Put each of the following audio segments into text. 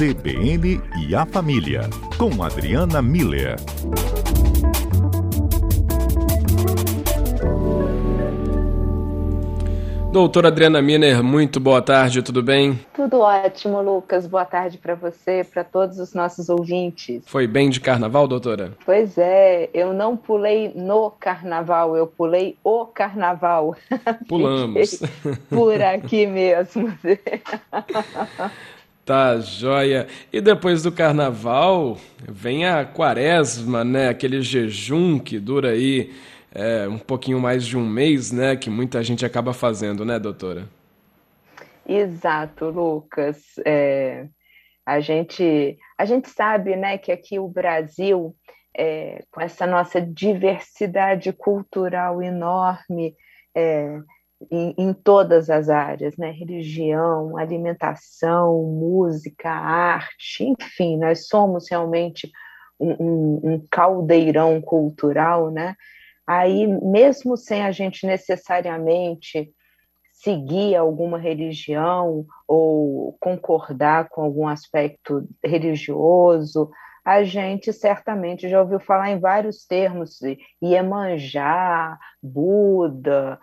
CBN e a Família, com Adriana Miller. Doutora Adriana Miner, muito boa tarde, tudo bem? Tudo ótimo, Lucas. Boa tarde para você, para todos os nossos ouvintes. Foi bem de carnaval, doutora? Pois é, eu não pulei no carnaval, eu pulei o carnaval. Pulamos. Por aqui mesmo. Tá joia. E depois do carnaval, vem a quaresma, né? Aquele jejum que dura aí é, um pouquinho mais de um mês, né? Que muita gente acaba fazendo, né, doutora? Exato, Lucas. É, a, gente, a gente sabe né, que aqui o Brasil, é, com essa nossa diversidade cultural enorme, é, em, em, todas as áreas, né? Religião, alimentação, música, arte, enfim, nós somos realmente um, um, um caldeirão cultural, né? aí mesmo sem a gente necessariamente seguir alguma religião ou concordar com algum aspecto religioso, a gente certamente já ouviu falar em vários termos, Iemanjá, Buda,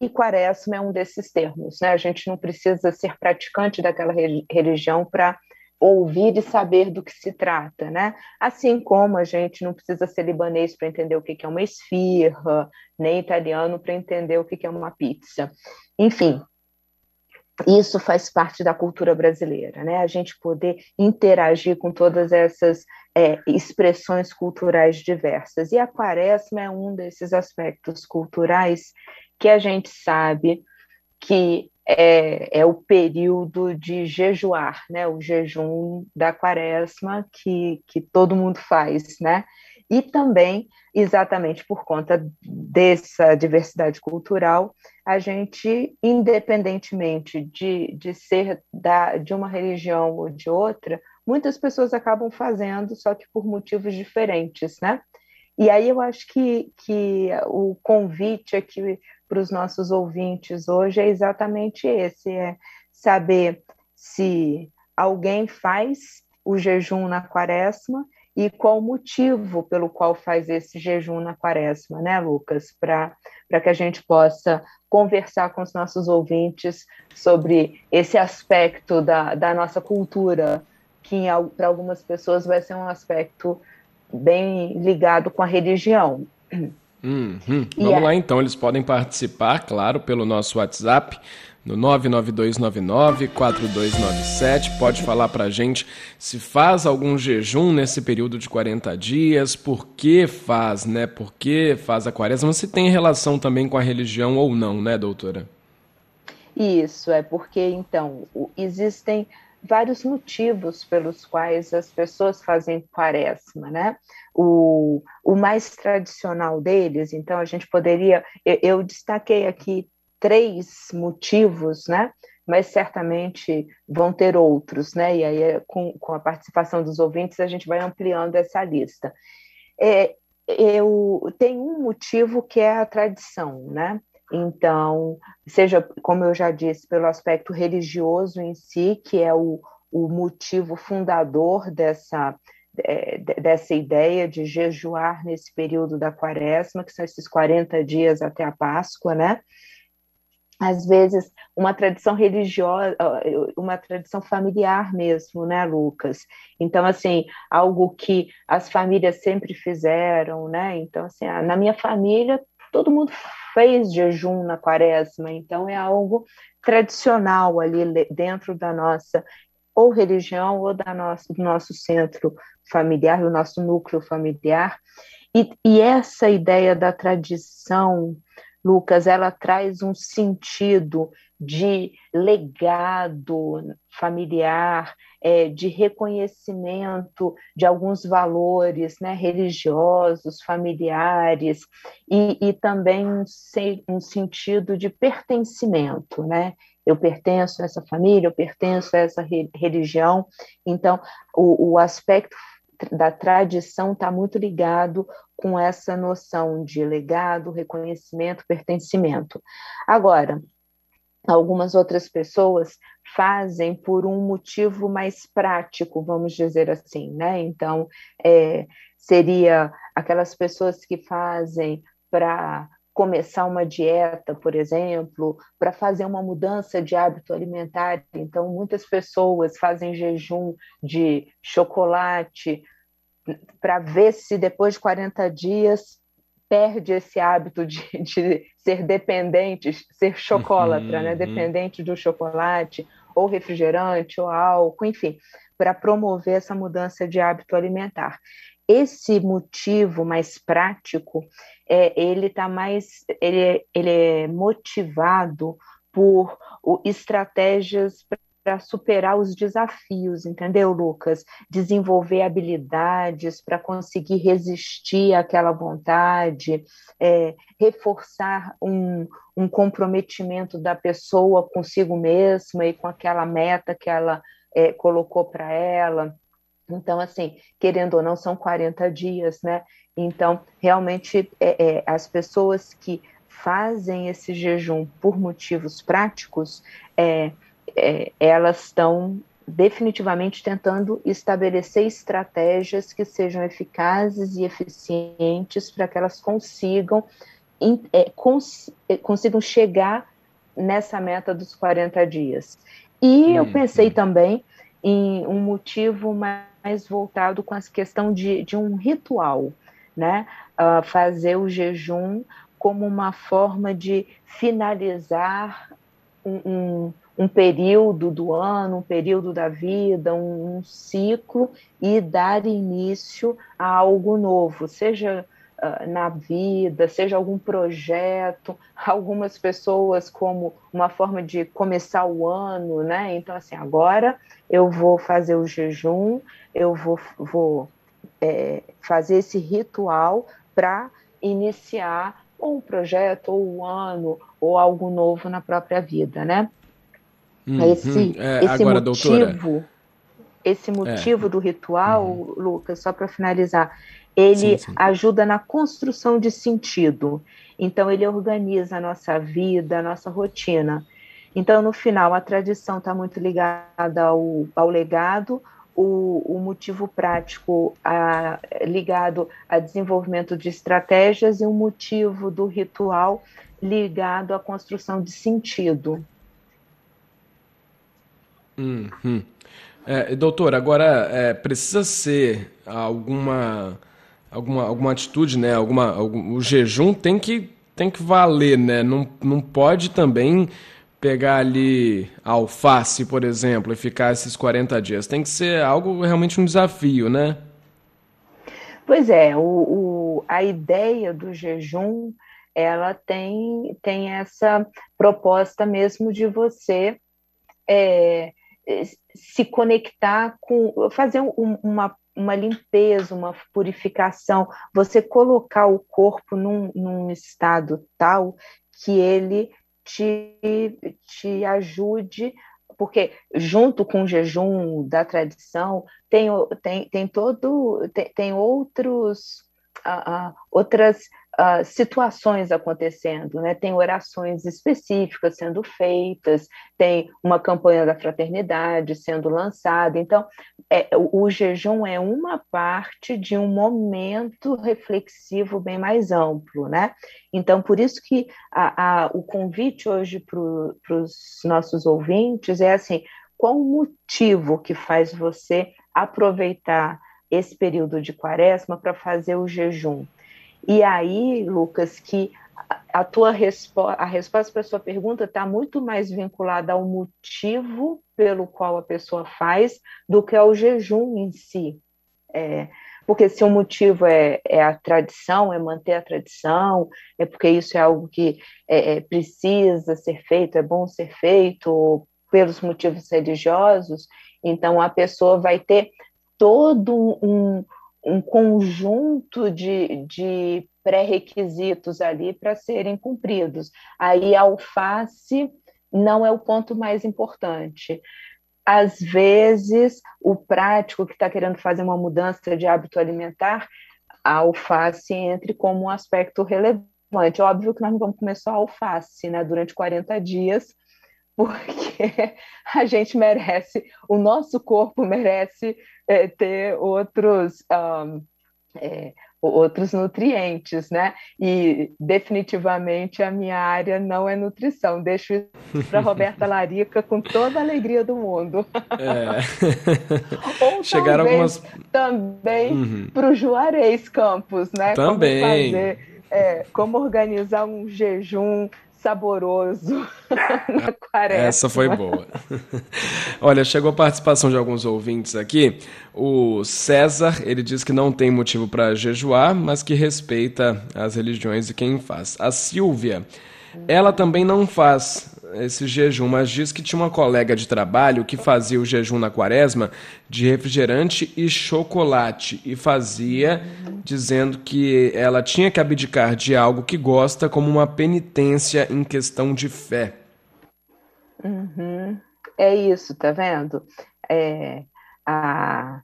e, Quaresma é um desses termos. Né? A gente não precisa ser praticante daquela religião para ouvir e saber do que se trata, né? Assim como a gente não precisa ser libanês para entender o que é uma esfirra, nem italiano para entender o que é uma pizza. Enfim, isso faz parte da cultura brasileira, né? A gente poder interagir com todas essas é, expressões culturais diversas. E a quaresma é um desses aspectos culturais que a gente sabe que é, é, o período de jejuar, né? O jejum da quaresma que, que todo mundo faz, né? E também, exatamente por conta dessa diversidade cultural, a gente, independentemente de, de ser da, de uma religião ou de outra, muitas pessoas acabam fazendo, só que por motivos diferentes, né? E aí eu acho que, que o convite aqui para os nossos ouvintes hoje é exatamente esse: é saber se alguém faz o jejum na quaresma e qual o motivo pelo qual faz esse jejum na quaresma, né, Lucas? Para que a gente possa conversar com os nossos ouvintes sobre esse aspecto da, da nossa cultura, que para algumas pessoas vai ser um aspecto bem ligado com a religião. Uhum. Vamos é... lá então, eles podem participar, claro, pelo nosso WhatsApp no 99299-4297. Pode falar para a gente se faz algum jejum nesse período de 40 dias, por que faz, né? Por que faz a quaresma, se tem relação também com a religião ou não, né, doutora? Isso, é porque, então, existem vários motivos pelos quais as pessoas fazem quaresma, né? O, o mais tradicional deles, então a gente poderia, eu, eu destaquei aqui três motivos, né? Mas certamente vão ter outros, né? E aí, com, com a participação dos ouvintes, a gente vai ampliando essa lista. É, eu tenho um motivo que é a tradição, né? Então, seja, como eu já disse, pelo aspecto religioso em si, que é o, o motivo fundador dessa, é, dessa ideia de jejuar nesse período da quaresma, que são esses 40 dias até a Páscoa, né? Às vezes, uma tradição religiosa, uma tradição familiar mesmo, né, Lucas? Então, assim, algo que as famílias sempre fizeram, né? Então, assim, na minha família, todo mundo fez jejum na quaresma, então é algo tradicional ali dentro da nossa ou religião ou da nossa, do nosso centro familiar, do nosso núcleo familiar. E, e essa ideia da tradição, Lucas, ela traz um sentido de legado familiar, é, de reconhecimento de alguns valores né, religiosos, familiares, e, e também um, um, sentido de pertencimento. Né? Eu pertenço a essa família, eu pertenço a essa re religião, então o, o aspecto da tradição está muito ligado com essa noção de legado, reconhecimento, pertencimento. Agora, algumas outras pessoas fazem por um motivo mais prático, vamos dizer assim, né? Então, é, seria aquelas pessoas que fazem para começar uma dieta, por exemplo, para fazer uma mudança de hábito alimentar. Então, muitas pessoas fazem jejum de chocolate para ver se depois de 40 dias perde esse hábito de, de ser dependente, ser chocolatra, né? uhum, né? dependente do chocolate, ou refrigerante, ou álcool, enfim, para promover essa mudança de hábito alimentar. Esse motivo mais prático, é, ele está mais, ele, ele é motivado por estratégias para superar os desafios, entendeu, Lucas? Desenvolver habilidades para conseguir resistir àquela vontade, é, reforçar um, um comprometimento da pessoa consigo mesma e com aquela meta que ela é, colocou para ela. Então, assim, querendo ou não, são 40 dias, né? Então, realmente, é, é, as pessoas que fazem esse jejum por motivos práticos, é, é, elas estão definitivamente tentando estabelecer estratégias que sejam eficazes e eficientes para que elas consigam, é, cons, é, consigam chegar nessa meta dos 40 dias. E hum, eu pensei hum. também em um motivo mais voltado com a questão de, de um ritual, né? Uh, fazer o jejum como uma forma de finalizar um, um um período do ano, um período da vida, um, um ciclo e dar início a algo novo, seja uh, na vida, seja algum projeto, algumas pessoas como uma forma de começar o ano, né? Então, assim, agora eu vou fazer o jejum, eu vou, vou é, fazer esse ritual para iniciar ou um projeto, ou um ano, ou algo novo na própria vida, né? Uhum. Esse, é, esse agora, motivo, doutora. esse motivo é. do ritual, uhum. Lucas, só para finalizar, ele sim, sim. ajuda na construção de sentido. Então, ele organiza a nossa vida, a nossa rotina. Então, no final, a tradição está muito ligada ao, ao legado, o, o motivo prático a, ligado a desenvolvimento de estratégias e o motivo do ritual ligado à construção de sentido. Uhum. É, doutor, agora é, precisa ser alguma, alguma, alguma atitude, né? Alguma, algum, o jejum tem que, tem que valer, né? Não, não pode também pegar ali alface, por exemplo, e ficar esses 40 dias. Tem que ser algo realmente um desafio, né? Pois é, o, o, a ideia do jejum, ela tem, tem essa proposta mesmo de você é, se conectar com, fazer um, uma, uma limpeza, uma purificação, você colocar o corpo num, num estado tal que ele te, te ajude, porque junto com o jejum da tradição tem, tem, tem todo tem, tem outros uh, uh, outras uh, situações acontecendo, né? Tem orações específicas sendo feitas, tem uma campanha da fraternidade sendo lançada. Então, é, o jejum é uma parte de um momento reflexivo bem mais amplo, né? Então, por isso que a, a, o convite hoje para os nossos ouvintes é assim: qual o motivo que faz você aproveitar esse período de quaresma para fazer o jejum? E aí, Lucas, que a tua resposta, a resposta para a sua pergunta está muito mais vinculada ao motivo pelo qual a pessoa faz do que ao jejum em si. É, porque se o motivo é, é, a tradição, é manter a tradição, é porque isso é algo que é, é precisa ser feito, é bom ser feito, pelos motivos religiosos, então a pessoa vai ter todo um, um conjunto de, de pré-requisitos ali para serem cumpridos. Aí a alface não é o ponto mais importante. Às vezes, o prático que está querendo fazer uma mudança de hábito alimentar, a alface entre como um aspecto relevante. Óbvio que nós não vamos comer só a alface, né? Durante 40 dias, porque a gente merece, o nosso corpo merece é, ter outros. Um, é, outros nutrientes, né? E definitivamente a minha área não é nutrição. Deixo isso para Roberta Larica com toda a alegria do mundo. É. Ou Chegaram algumas também uhum. para o Juarez Campos, né? Também. Como, fazer, é, como organizar um jejum saboroso na quaresma. Essa foi boa. Olha, chegou a participação de alguns ouvintes aqui. O César, ele diz que não tem motivo para jejuar, mas que respeita as religiões de quem faz. A Silvia, ela também não faz esse jejum, mas diz que tinha uma colega de trabalho que fazia o jejum na quaresma de refrigerante e chocolate e fazia dizendo que ela tinha que abdicar de algo que gosta como uma penitência em questão de fé. Uhum. É isso, tá vendo? É, a,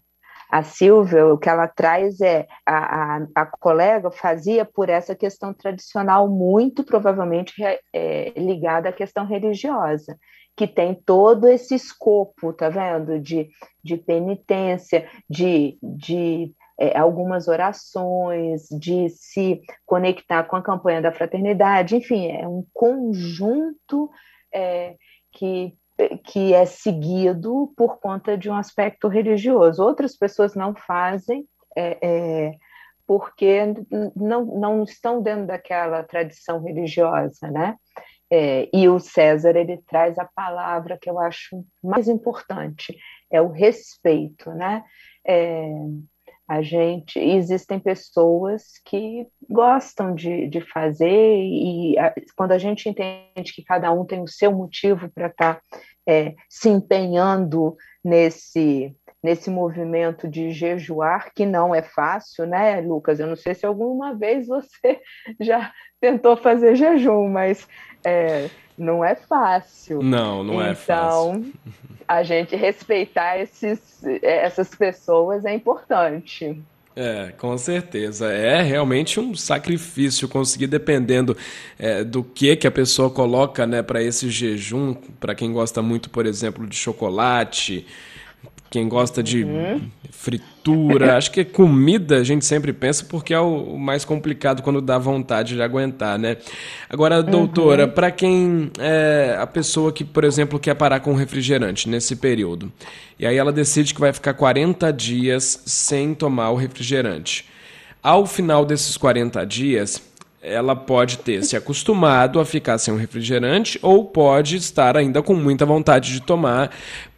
a Silvia, o que ela traz é a, a, a colega fazia por essa questão tradicional, muito provavelmente é, ligada à questão religiosa, que tem todo esse escopo, tá vendo? De, de penitência, de, de é, algumas orações, de se conectar com a campanha da fraternidade, enfim, é um conjunto é, que que é seguido por conta de um aspecto religioso. Outras pessoas não fazem é, é, porque não, não estão dentro daquela tradição religiosa, né? É, e o César ele traz a palavra que eu acho mais importante, é o respeito, né? É, a gente existem pessoas que gostam de, de fazer e a, quando a gente entende que cada um tem o seu motivo para estar tá, é, se empenhando nesse nesse movimento de jejuar que não é fácil, né, Lucas? Eu não sei se alguma vez você já tentou fazer jejum, mas é, não é fácil. Não, não então, é fácil. Então, a gente respeitar esses, essas pessoas é importante. É, com certeza. É realmente um sacrifício conseguir, dependendo é, do que que a pessoa coloca né, para esse jejum. Para quem gosta muito, por exemplo, de chocolate, quem gosta de uhum. fritura, acho que comida a gente sempre pensa porque é o mais complicado quando dá vontade de aguentar, né? Agora, doutora, uhum. para quem é a pessoa que, por exemplo, quer parar com refrigerante nesse período, e aí ela decide que vai ficar 40 dias sem tomar o refrigerante. Ao final desses 40 dias, ela pode ter se acostumado a ficar sem o refrigerante ou pode estar ainda com muita vontade de tomar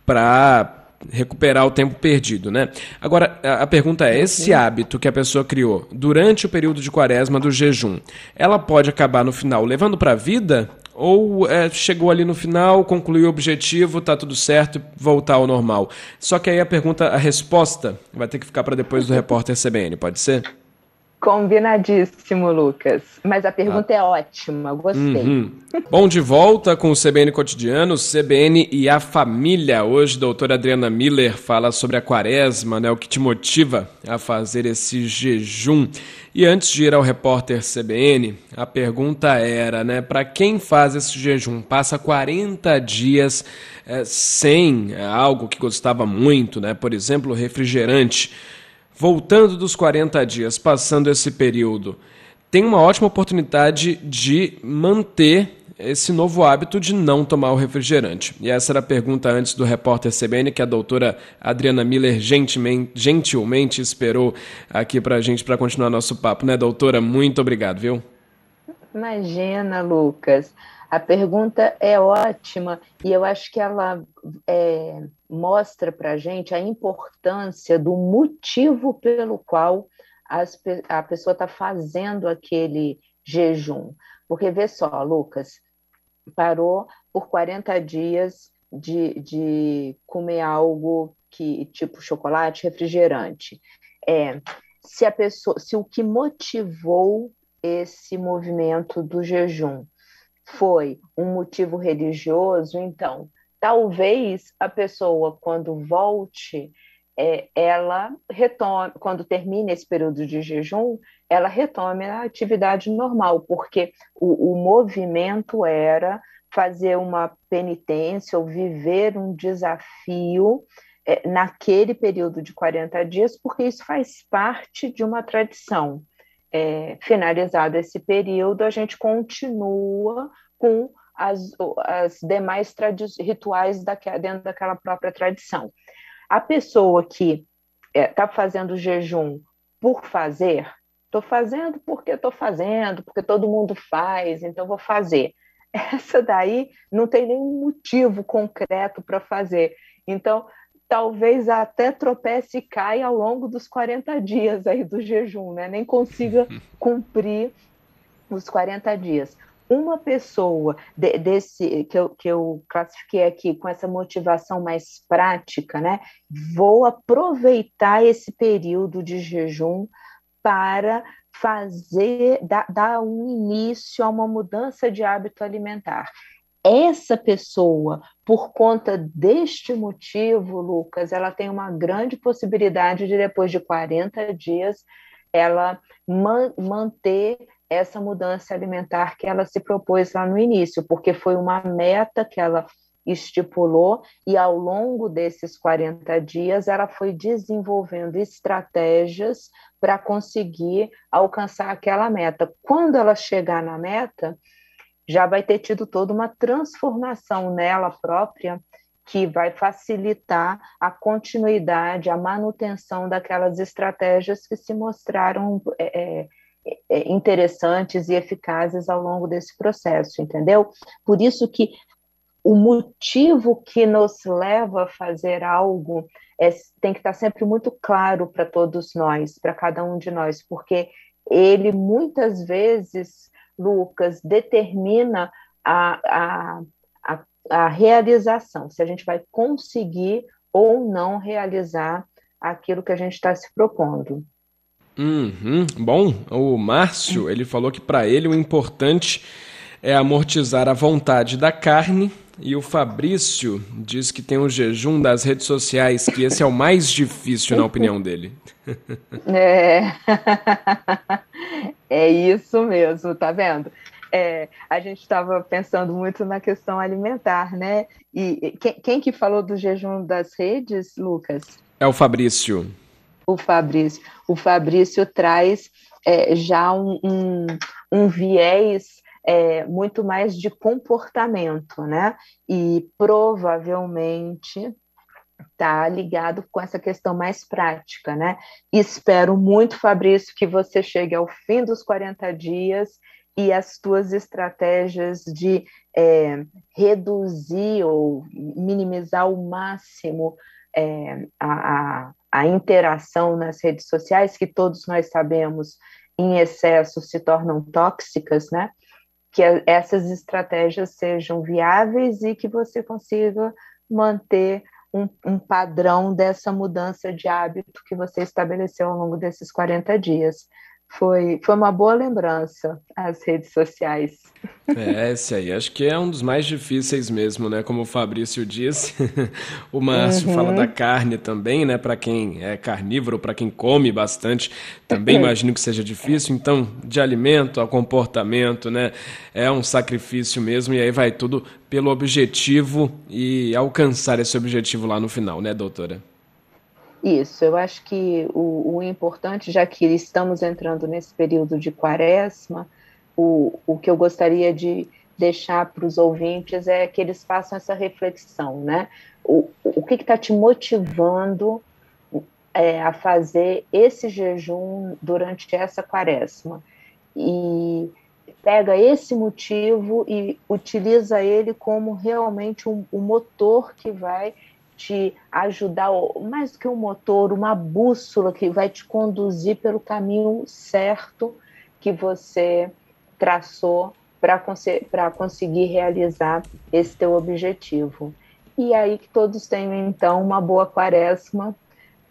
para recuperar o tempo perdido, né? Agora, a pergunta é: esse hábito que a pessoa criou durante o período de quaresma do jejum, ela pode acabar no final levando para a vida? Ou é, chegou ali no final, concluiu o objetivo, tá tudo certo, voltar ao normal? Só que aí a pergunta, a resposta vai ter que ficar para depois do repórter CBN, pode ser? Combinadíssimo, Lucas. Mas a pergunta ah. é ótima, gostei. Uhum. Bom, de volta com o CBN Cotidiano, CBN e a família. Hoje, doutora Adriana Miller fala sobre a quaresma, né, o que te motiva a fazer esse jejum. E antes de ir ao repórter CBN, a pergunta era, né, para quem faz esse jejum, passa 40 dias é, sem é, algo que gostava muito, né, por exemplo, refrigerante voltando dos 40 dias, passando esse período, tem uma ótima oportunidade de manter esse novo hábito de não tomar o refrigerante. E essa era a pergunta antes do repórter CBN, que a doutora Adriana Miller gentilmente, esperou aqui para a gente para continuar nosso papo, né, doutora? Muito obrigado, viu? Imagina, Lucas. A pergunta é ótima e eu acho que ela é, mostra para a gente a importância do motivo pelo qual as, a pessoa está fazendo aquele jejum. Porque vê só, Lucas, parou por 40 dias de, de comer algo que tipo chocolate, refrigerante. É, se a pessoa, se o que motivou esse movimento do jejum foi um motivo religioso, então talvez a pessoa, quando volte, é, ela retome, quando termine esse período de jejum, ela retome a atividade normal, porque o, o movimento era fazer uma penitência ou viver um desafio é, naquele período de 40 dias, porque isso faz parte de uma tradição. É, finalizado esse período, a gente continua com as, as demais rituais daquela, dentro daquela própria tradição. A pessoa que está é, fazendo jejum por fazer, estou fazendo porque estou fazendo, porque todo mundo faz, então vou fazer. Essa daí não tem nenhum motivo concreto para fazer. Então, talvez até tropece e caia ao longo dos 40 dias aí do jejum, né? Nem consiga cumprir os 40 dias. Uma pessoa de, desse que eu, que eu classifiquei aqui com essa motivação mais prática, né? Vou aproveitar esse período de jejum para fazer, dar, dar um início a uma mudança de hábito alimentar essa pessoa, por conta deste motivo, Lucas, ela tem uma grande possibilidade de, depois de 40 dias, ela man manter essa mudança alimentar que ela se propôs lá no início, porque foi uma meta que ela estipulou e ao longo desses 40 dias ela foi desenvolvendo estratégias para conseguir alcançar aquela meta. Quando ela chegar na meta, já vai ter tido toda uma transformação nela própria que vai facilitar a continuidade, a manutenção daquelas estratégias que se mostraram é, é, é, interessantes e eficazes ao longo desse processo, entendeu? Por isso que o motivo que nos leva a fazer algo é, tem que estar sempre muito claro para todos nós, para cada um de nós, porque ele muitas vezes Lucas, determina a, a, a, a realização, se a gente vai conseguir ou não realizar aquilo que a gente está se propondo. Uhum. Bom, o Márcio ele falou que para ele o importante é amortizar a vontade da carne e o Fabrício diz que tem um jejum das redes sociais, que esse é o mais difícil na opinião dele. É, é isso mesmo, tá vendo? É, a gente estava pensando muito na questão alimentar, né? E quem, quem, que falou do jejum das redes, Lucas? É o Fabrício. O Fabrício. O Fabrício traz é, já um, um, um viés é, muito mais de comportamento, né? E provavelmente está ligado com essa questão mais prática, né? Espero muito, Fabrício, que você chegue ao fim dos 40 dias e as tuas estratégias de é, reduzir ou minimizar ao máximo é, a, a, a interação nas redes sociais, que todos nós sabemos em excesso se tornam tóxicas, né? que essas estratégias sejam viáveis e que você consiga manter um, um, padrão dessa mudança de hábito que você estabeleceu ao longo desses 40 dias foi, foi uma boa lembrança as redes sociais. É, esse aí acho que é um dos mais difíceis mesmo, né? Como o Fabrício disse, o Márcio uhum. fala da carne também, né? Para quem é carnívoro, para quem come bastante, também imagino que seja difícil. Então, de alimento a comportamento, né? É um sacrifício mesmo e aí vai tudo pelo objetivo e alcançar esse objetivo lá no final, né, doutora? Isso, eu acho que o, o, importante, já que estamos entrando nesse período de quaresma, o, o que eu gostaria de deixar para os ouvintes é que eles façam essa reflexão, né? O, o que está te motivando é, a fazer esse jejum durante essa quaresma? E pega esse motivo e utiliza ele como realmente um, um motor que vai te ajudar, mais do que um motor, uma bússola que vai te conduzir pelo caminho certo que você traçou para conseguir realizar esse teu objetivo. E aí que todos tenham, então, uma boa quaresma,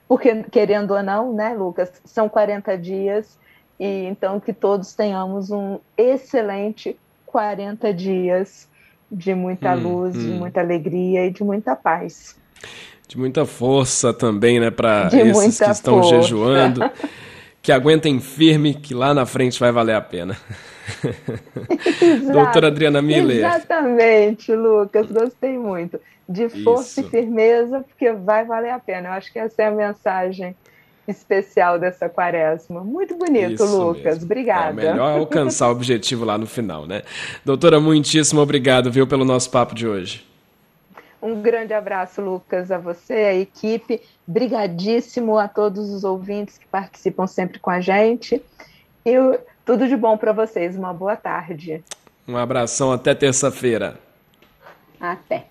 porque, querendo ou não, né, Lucas, são 40 dias, e então que todos tenhamos um excelente 40 dias de muita hum, luz, hum. de muita alegria e de muita paz. De muita força também, né, para esses que estão força. jejuando. que aguentem firme, que lá na frente vai valer a pena. Doutora Adriana Miller. Exatamente, Lucas, gostei muito. De força Isso. e firmeza, porque vai valer a pena. Eu acho que essa é a mensagem especial dessa quaresma. Muito bonito, Isso Lucas. Mesmo. Obrigada. É melhor alcançar o objetivo lá no final, né? Doutora, muitíssimo obrigado, viu, pelo nosso papo de hoje. Um grande abraço, Lucas, a você, a equipe. Brigadíssimo a todos os ouvintes que participam sempre com a gente. E tudo de bom para vocês. Uma boa tarde. Um abração até terça-feira. Até.